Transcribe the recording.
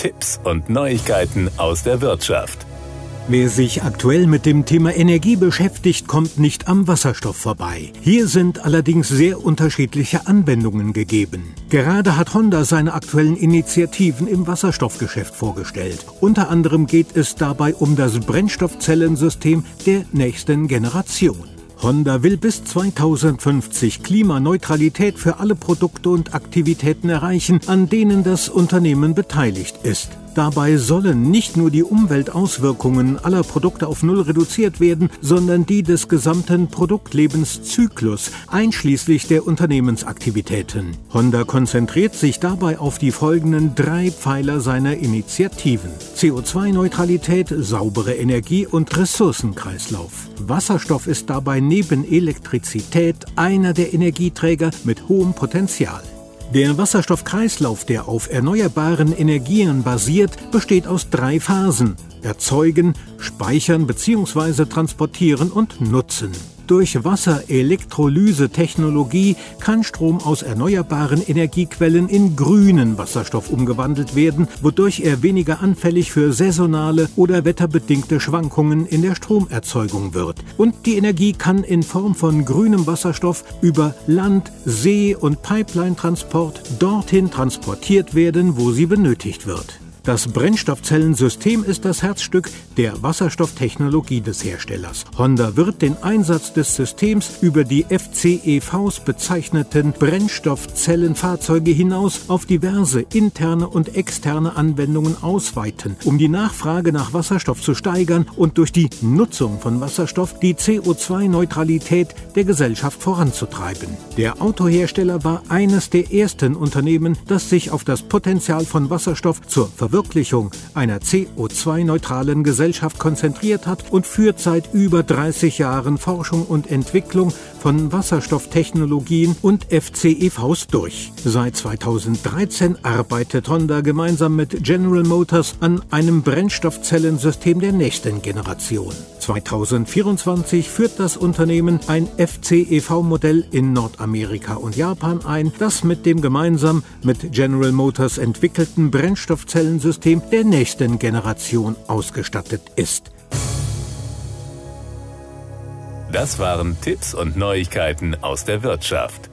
Tipps und Neuigkeiten aus der Wirtschaft. Wer sich aktuell mit dem Thema Energie beschäftigt, kommt nicht am Wasserstoff vorbei. Hier sind allerdings sehr unterschiedliche Anwendungen gegeben. Gerade hat Honda seine aktuellen Initiativen im Wasserstoffgeschäft vorgestellt. Unter anderem geht es dabei um das Brennstoffzellensystem der nächsten Generation. Honda will bis 2050 Klimaneutralität für alle Produkte und Aktivitäten erreichen, an denen das Unternehmen beteiligt ist. Dabei sollen nicht nur die Umweltauswirkungen aller Produkte auf Null reduziert werden, sondern die des gesamten Produktlebenszyklus, einschließlich der Unternehmensaktivitäten. Honda konzentriert sich dabei auf die folgenden drei Pfeiler seiner Initiativen. CO2-Neutralität, saubere Energie und Ressourcenkreislauf. Wasserstoff ist dabei neben Elektrizität einer der Energieträger mit hohem Potenzial. Der Wasserstoffkreislauf, der auf erneuerbaren Energien basiert, besteht aus drei Phasen Erzeugen, Speichern bzw. Transportieren und Nutzen. Durch Wasserelektrolyse-Technologie kann Strom aus erneuerbaren Energiequellen in grünen Wasserstoff umgewandelt werden, wodurch er weniger anfällig für saisonale oder wetterbedingte Schwankungen in der Stromerzeugung wird. Und die Energie kann in Form von grünem Wasserstoff über Land, See und Pipeline-Transport dorthin transportiert werden, wo sie benötigt wird. Das Brennstoffzellensystem ist das Herzstück der Wasserstofftechnologie des Herstellers. Honda wird den Einsatz des Systems über die FCEVs bezeichneten Brennstoffzellenfahrzeuge hinaus auf diverse interne und externe Anwendungen ausweiten, um die Nachfrage nach Wasserstoff zu steigern und durch die Nutzung von Wasserstoff die CO2-Neutralität der Gesellschaft voranzutreiben. Der Autohersteller war eines der ersten Unternehmen, das sich auf das Potenzial von Wasserstoff zur Verwirklichung Verwirklichung einer CO2-neutralen Gesellschaft konzentriert hat und führt seit über 30 Jahren Forschung und Entwicklung von Wasserstofftechnologien und FCEVs durch. Seit 2013 arbeitet Honda gemeinsam mit General Motors an einem Brennstoffzellensystem der nächsten Generation. 2024 führt das Unternehmen ein FCEV-Modell in Nordamerika und Japan ein, das mit dem gemeinsam mit General Motors entwickelten Brennstoffzellen System der nächsten Generation ausgestattet ist. Das waren Tipps und Neuigkeiten aus der Wirtschaft.